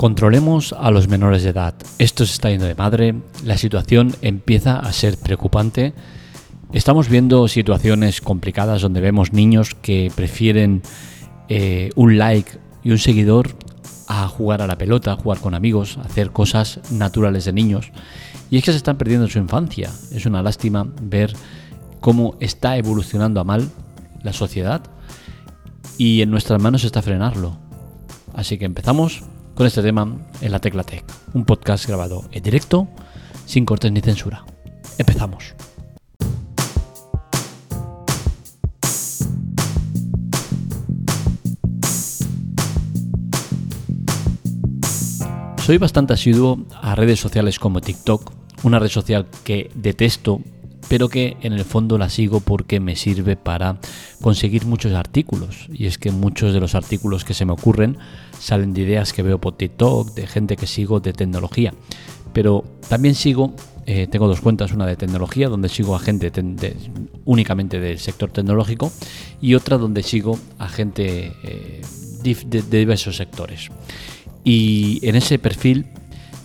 Controlemos a los menores de edad. Esto se está yendo de madre, la situación empieza a ser preocupante. Estamos viendo situaciones complicadas donde vemos niños que prefieren eh, un like y un seguidor a jugar a la pelota, a jugar con amigos, a hacer cosas naturales de niños. Y es que se están perdiendo su infancia. Es una lástima ver cómo está evolucionando a mal la sociedad y en nuestras manos está frenarlo. Así que empezamos con este tema en la Tecla Tech, un podcast grabado en directo, sin cortes ni censura. Empezamos. Soy bastante asiduo a redes sociales como TikTok, una red social que detesto pero que en el fondo la sigo porque me sirve para conseguir muchos artículos. Y es que muchos de los artículos que se me ocurren salen de ideas que veo por TikTok, de gente que sigo de tecnología. Pero también sigo, eh, tengo dos cuentas, una de tecnología, donde sigo a gente únicamente del sector tecnológico, y otra donde sigo a gente eh, de diversos sectores. Y en ese perfil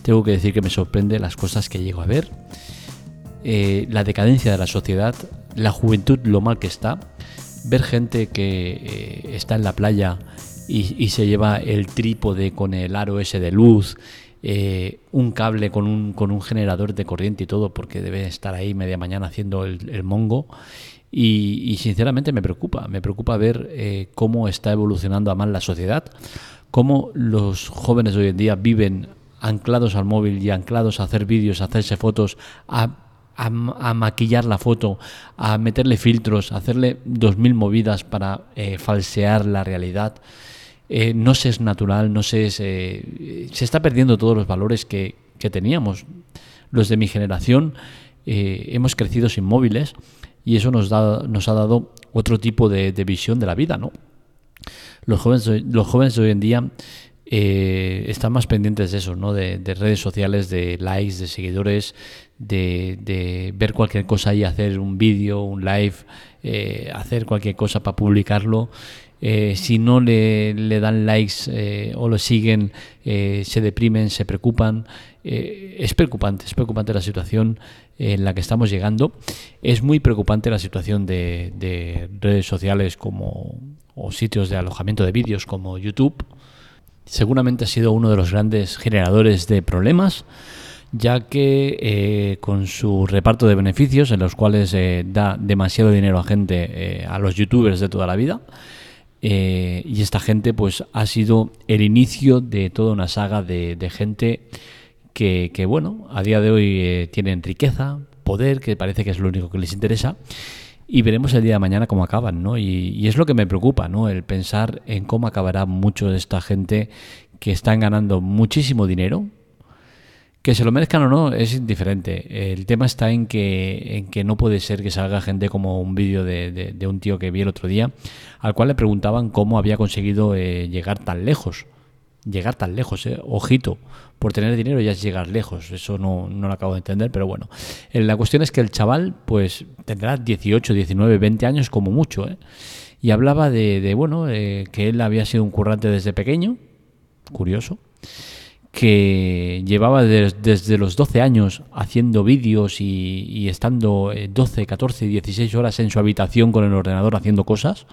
tengo que decir que me sorprende las cosas que llego a ver eh, la decadencia de la sociedad, la juventud, lo mal que está, ver gente que eh, está en la playa y, se lleva el trípode con el aro ese de luz, eh, un cable con un, con un generador de corriente y todo, porque debe estar ahí media mañana haciendo el, mongo. Y, sinceramente me preocupa, me preocupa ver cómo está evolucionando a mal la sociedad, cómo los jóvenes hoy en día viven anclados al móvil y anclados a hacer vídeos, a hacerse fotos, a a, maquillar la foto, a meterle filtros, a hacerle dos mil movidas para eh, falsear la realidad. Eh, no se es natural, no se es, eh, se está perdiendo todos los valores que, teníamos. Los de mi generación hemos crecido sin móviles y eso nos, da, nos ha dado otro tipo de, visión de la vida, ¿no? Los jóvenes, los jóvenes de hoy en día están más pendientes de eso, ¿no? De, redes sociales, de likes, de seguidores, de, ver cualquier cosa y hacer un vídeo, un live, eh, hacer cualquier cosa para publicarlo. Eh, si no le, dan likes o lo siguen, se deprimen, se preocupan. es preocupante, es preocupante la situación en la que estamos llegando. Es muy preocupante la situación de, de redes sociales como o sitios de alojamiento de vídeos como YouTube seguramente ha sido uno de los grandes generadores de problemas, ya que eh, con su reparto de beneficios, en los cuales eh, da demasiado dinero a gente, eh, a los youtubers de toda la vida, y esta gente pues ha sido el inicio de toda una saga de, gente que, que, bueno, a día de hoy tienen riqueza, poder, que parece que es lo único que les interesa, y veremos el día de mañana cómo acaban, ¿no? Y, es lo que me preocupa, ¿no? El pensar en cómo acabará mucho de esta gente que están ganando muchísimo dinero. Que se lo merezcan o no es indiferente. El tema está en que, en que no puede ser que salga gente como un vídeo de, un tío que vi el otro día, al cual le preguntaban cómo había conseguido eh, llegar tan lejos llegar tan lejos, ¿eh? ojito, por tener dinero ya es llegar lejos, eso no, no, lo acabo de entender, pero bueno, eh, la cuestión es que el chaval pues tendrá 18, 19, 20 años como mucho, ¿eh? y hablaba de, bueno, que él había sido un currante desde pequeño, curioso, que llevaba desde los 12 años haciendo vídeos y, estando 12, 14, 16 horas en su habitación con el ordenador haciendo cosas,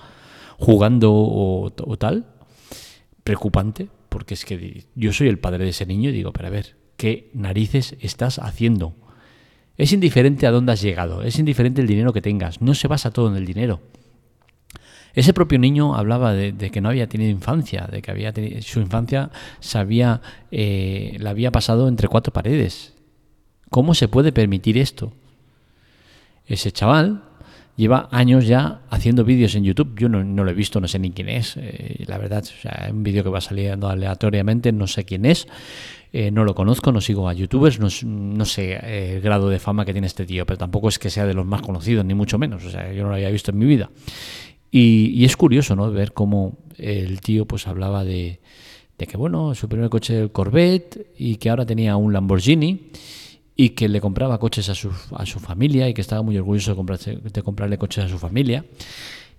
jugando o tal, preocupante, porque es que yo soy el padre de ese niño y digo, pero a ver, ¿qué narices estás haciendo? Es indiferente a dónde has llegado, es indiferente el dinero que tengas, no se basa todo en el dinero. Ese propio niño hablaba de, que no había tenido infancia, de que había su infancia se eh, la había pasado entre cuatro paredes. ¿Cómo se puede permitir esto? Ese chaval lleva años ya haciendo vídeos en YouTube. Yo no, lo he visto, no sé ni quién es. Eh, la verdad, o sea, un vídeo que va saliendo aleatoriamente, no sé quién es. Eh, no lo conozco, no sigo a youtubers, no, sé el grado de fama que tiene este tío, pero tampoco es que sea de los más conocidos, ni mucho menos. O sea, yo no lo había visto en mi vida. Y, es curioso, ¿no? Ver cómo el tío pues hablaba de, que, bueno, su primer coche era el Corvette y que ahora tenía un Lamborghini y que le compraba coches a su, a su familia y que estaba muy orgulloso de, de comprarle coches a su familia.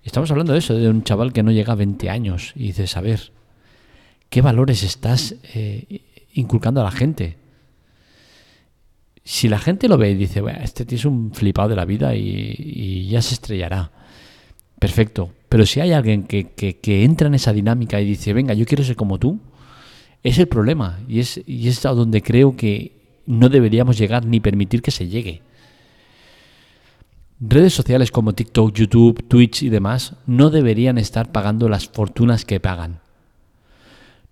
Estamos hablando de eso, de un chaval que no llega a 20 años y dices, a ver, ¿qué valores estás eh, inculcando a la gente. Si la gente lo ve y dice, este tío es un flipado de la vida y, ya se estrellará. Perfecto. Pero si hay alguien que, que, entra en esa dinámica y dice, venga, yo quiero ser como tú, es el problema. Y es, y es a donde creo que no deberíamos llegar ni permitir que se llegue. Redes sociales como TikTok, YouTube, Twitch y demás no deberían estar pagando las fortunas que pagan.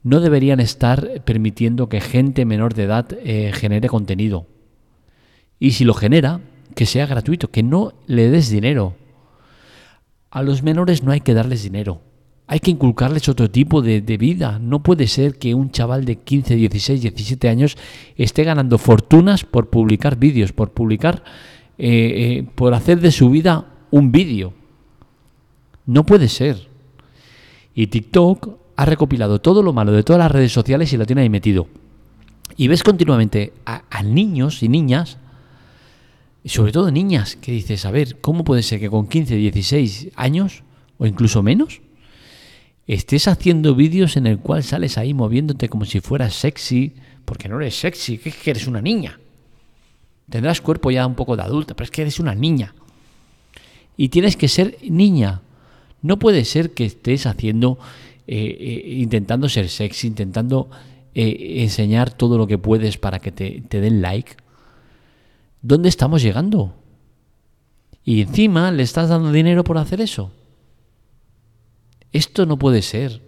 No deberían estar permitiendo que gente menor de edad eh, genere contenido. Y si lo genera, que sea gratuito, que no le des dinero. A los menores no hay que darles dinero. Hay que inculcarles otro tipo de, vida. No puede ser que un chaval de 15, 16, 17 años esté ganando fortunas por publicar vídeos, por publicar, eh, eh, por hacer de su vida un vídeo. No puede ser. Y TikTok ha recopilado todo lo malo de todas las redes sociales y lo tiene ahí metido. Y ves continuamente a, niños y niñas, sobre todo niñas, que dices, a ver, ¿cómo puede ser que con 15, 16 años, o incluso menos, estés haciendo vídeos en el cual sales ahí moviéndote como si fueras sexy, porque no eres sexy, que es que eres una niña. Tendrás cuerpo ya un poco de adulta, pero es que eres una niña. Y tienes que ser niña. No puede ser que estés haciendo, eh, eh, intentando ser sexy, intentando eh, enseñar todo lo que puedes para que te, te den like. ¿Dónde estamos llegando? Y encima le estás dando dinero por hacer eso. Esto no puede ser.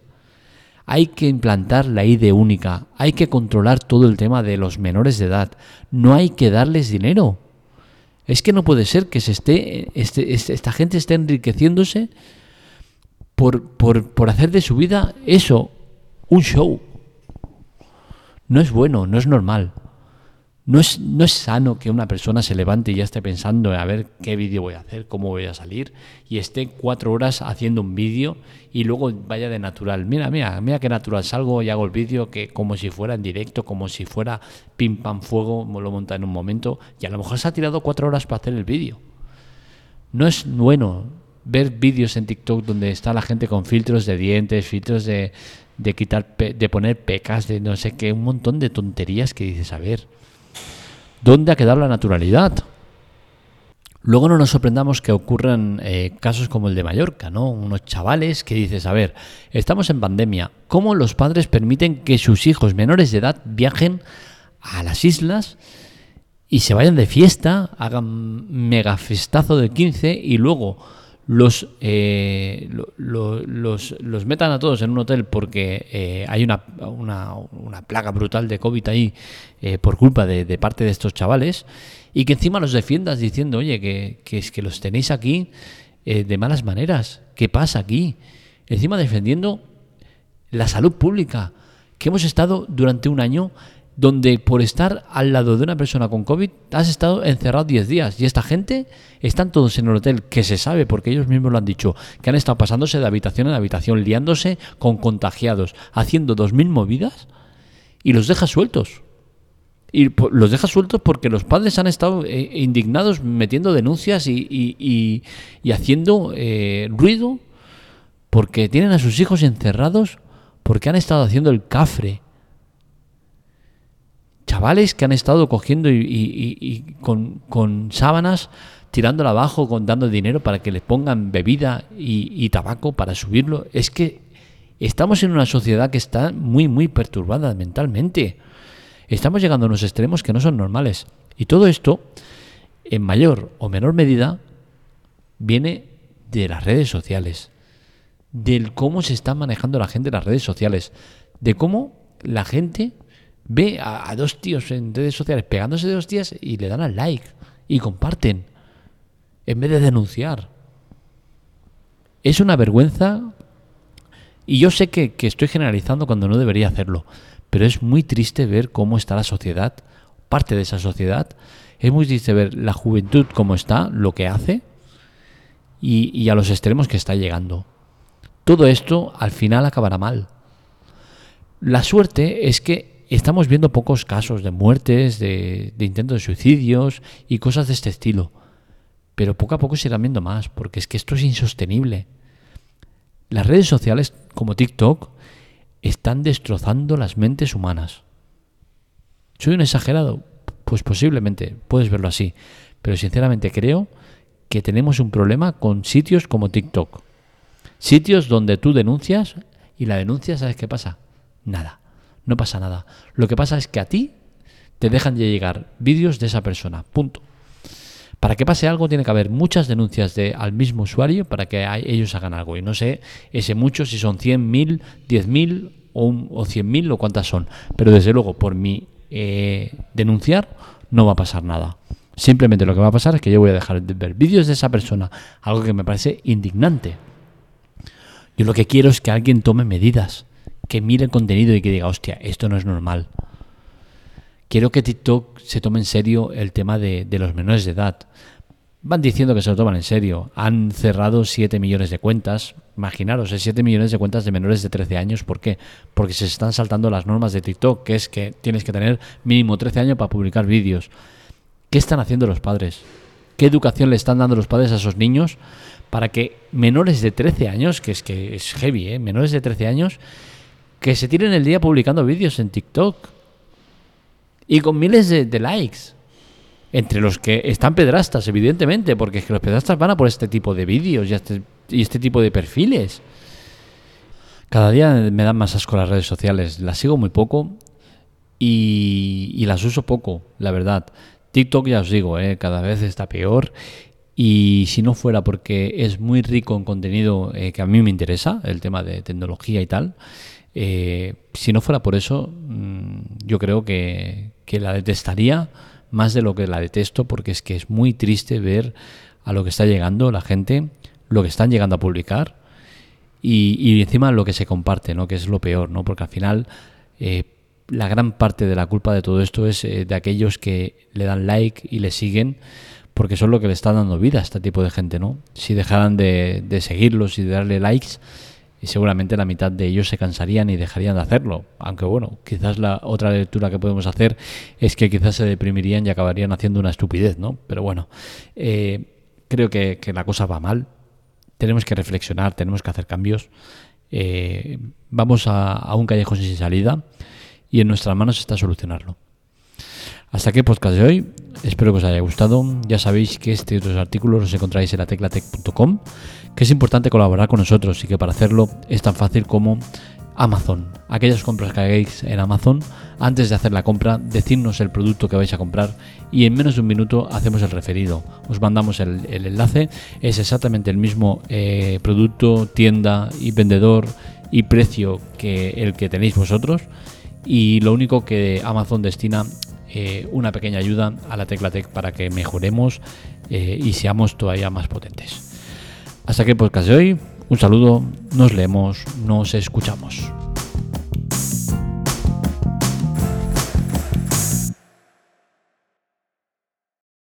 Hay que implantar la ID única, hay que controlar todo el tema de los menores de edad, no hay que darles dinero. Es que no puede ser que se esté, este, este, esta gente esté enriqueciéndose por, por, por hacer de su vida eso, un show. No es bueno, no es normal. No es, no es sano que una persona se levante y ya esté pensando a ver qué vídeo voy a hacer, cómo voy a salir, y esté cuatro horas haciendo un vídeo y luego vaya de natural. Mira, mira, mira qué natural salgo y hago el vídeo que como si fuera en directo, como si fuera pim pam fuego, lo monta en un momento, y a lo mejor se ha tirado cuatro horas para hacer el vídeo. No es bueno ver vídeos en TikTok donde está la gente con filtros de dientes, filtros de, de quitar, de poner pecas, de no sé qué, un montón de tonterías que dices, a ver ¿Dónde ha quedado la naturalidad? Luego no nos sorprendamos que ocurran eh, casos como el de Mallorca, ¿no? Unos chavales que dices, a ver, estamos en pandemia, ¿cómo los padres permiten que sus hijos menores de edad viajen a las islas y se vayan de fiesta, hagan mega festazo de 15 y luego los, eh, los, los, metan a todos en un hotel porque eh, hay una, una, una, plaga brutal de COVID ahí eh, por culpa de, parte de estos chavales y que encima los defiendas diciendo, oye, que, que es que los tenéis aquí de malas maneras, ¿qué pasa aquí? Encima defendiendo la salud pública, que hemos estado durante un año donde por estar al lado de una persona con COVID has estado encerrado 10 días. Y esta gente están todos en el hotel que se sabe porque ellos mismos lo han dicho que han estado pasándose de habitación en habitación liándose con contagiados haciendo 2.000 movidas y los deja sueltos. Y los deja sueltos porque los padres han estado eh, indignados metiendo denuncias y, haciendo eh, ruido porque tienen a sus hijos encerrados porque han estado haciendo el cafre chavales que han estado cogiendo y, con, sábanas tirándolo abajo, con, dando dinero para que les pongan bebida y, tabaco para subirlo. Es que estamos en una sociedad que está muy, muy perturbada mentalmente. Estamos llegando a unos extremos que no son normales. Y todo esto, en mayor o menor medida, viene de las redes sociales, del cómo se está manejando la gente en las redes sociales, de cómo la gente ve a, dos tíos en redes sociales pegándose de dos tías y le dan al like y comparten en vez de denunciar. Es una vergüenza y yo sé que, que, estoy generalizando cuando no debería hacerlo, pero es muy triste ver cómo está la sociedad, parte de esa sociedad. Es muy triste ver la juventud cómo está, lo que hace y, y a los extremos que está llegando. Todo esto al final acabará mal. La suerte es que estamos viendo pocos casos de muertes, de, intentos de suicidios y cosas de este estilo. Pero poco a poco se irán viendo más, porque es que esto es insostenible. Las redes sociales como TikTok están destrozando las mentes humanas. ¿Soy un exagerado? Pues posiblemente, puedes verlo así. Pero sinceramente creo que tenemos un problema con sitios como TikTok. Sitios donde tú denuncias y la denuncia, ¿sabes qué pasa? Nada. No pasa nada. Lo que pasa es que a ti te dejan de llegar vídeos de esa persona. Punto. Para que pase algo tiene que haber muchas denuncias de, al mismo usuario para que ellos hagan algo. Y no sé ese mucho si son 100, 1000, 10.000 o, o 100.000 o cuántas son. Pero desde luego por mi eh, denunciar no va a pasar nada. Simplemente lo que va a pasar es que yo voy a dejar de ver vídeos de esa persona, algo que me parece indignante. Yo lo que quiero es que alguien tome medidas, que mire el contenido y que diga, hostia, esto no es normal. Quiero que TikTok se tome en serio el tema de, los menores de edad. Van diciendo que se lo toman en serio. Han cerrado 7 millones de cuentas. Imaginaros, 7 ¿eh? millones de cuentas de menores de 13 años. ¿Por qué? Porque se están saltando las normas de TikTok, que es que tienes que tener mínimo 13 años para publicar vídeos. ¿Qué están haciendo los padres? ¿Qué educación le están dando los padres a esos niños para que menores de 13 años, que es que es heavy, ¿eh? menores de 13 años, que se tiren el día publicando vídeos en TikTok? y con miles de, likes. Entre los que están pedrastas, evidentemente, porque es que los pedrastas van a por este tipo de vídeos y este, y este tipo de perfiles. Cada día me dan más asco las redes sociales. Las sigo muy poco y, las uso poco, la verdad. TikTok ya os digo, ¿eh? cada vez está peor. Y si no fuera porque es muy rico en contenido eh, que a mí me interesa, el tema de tecnología y tal, eh, si no fuera por eso, mm, yo creo que, la detestaría más de lo que la detesto, porque es que es muy triste ver a lo que está llegando la gente, lo que están llegando a publicar y, encima lo que se comparte, ¿no? que es lo peor, ¿no? porque al final eh, la gran parte de la culpa de todo esto es eh, de aquellos que le dan like y le siguen porque son lo que le está dando vida a este tipo de gente, ¿no? Si dejaran de, de seguirlos y de darle likes, y seguramente la mitad de ellos se cansarían y dejarían de hacerlo. Aunque bueno, quizás la otra lectura que podemos hacer es que quizás se deprimirían y acabarían haciendo una estupidez, ¿no? Pero bueno, eh, creo que, la cosa va mal. Tenemos que reflexionar, tenemos que hacer cambios. Eh, vamos a, a un callejón sin salida y en nuestras manos está solucionarlo. Hasta aquí el podcast de hoy. Espero que os haya gustado. Ya sabéis que este y otros artículos los encontráis en la teclatec.com que es importante colaborar con nosotros y que para hacerlo es tan fácil como Amazon. Aquellas compras que hagáis en Amazon, antes de hacer la compra, decidnos el producto que vais a comprar y en menos de un minuto hacemos el referido. Os mandamos el, enlace, es exactamente el mismo eh, producto, tienda y vendedor y precio que el que tenéis vosotros y lo único que Amazon destina eh, una pequeña ayuda a la Teclatec para que mejoremos eh, y seamos todavía más potentes. Hasta aquí el podcast de hoy. Un saludo, nos leemos, nos escuchamos.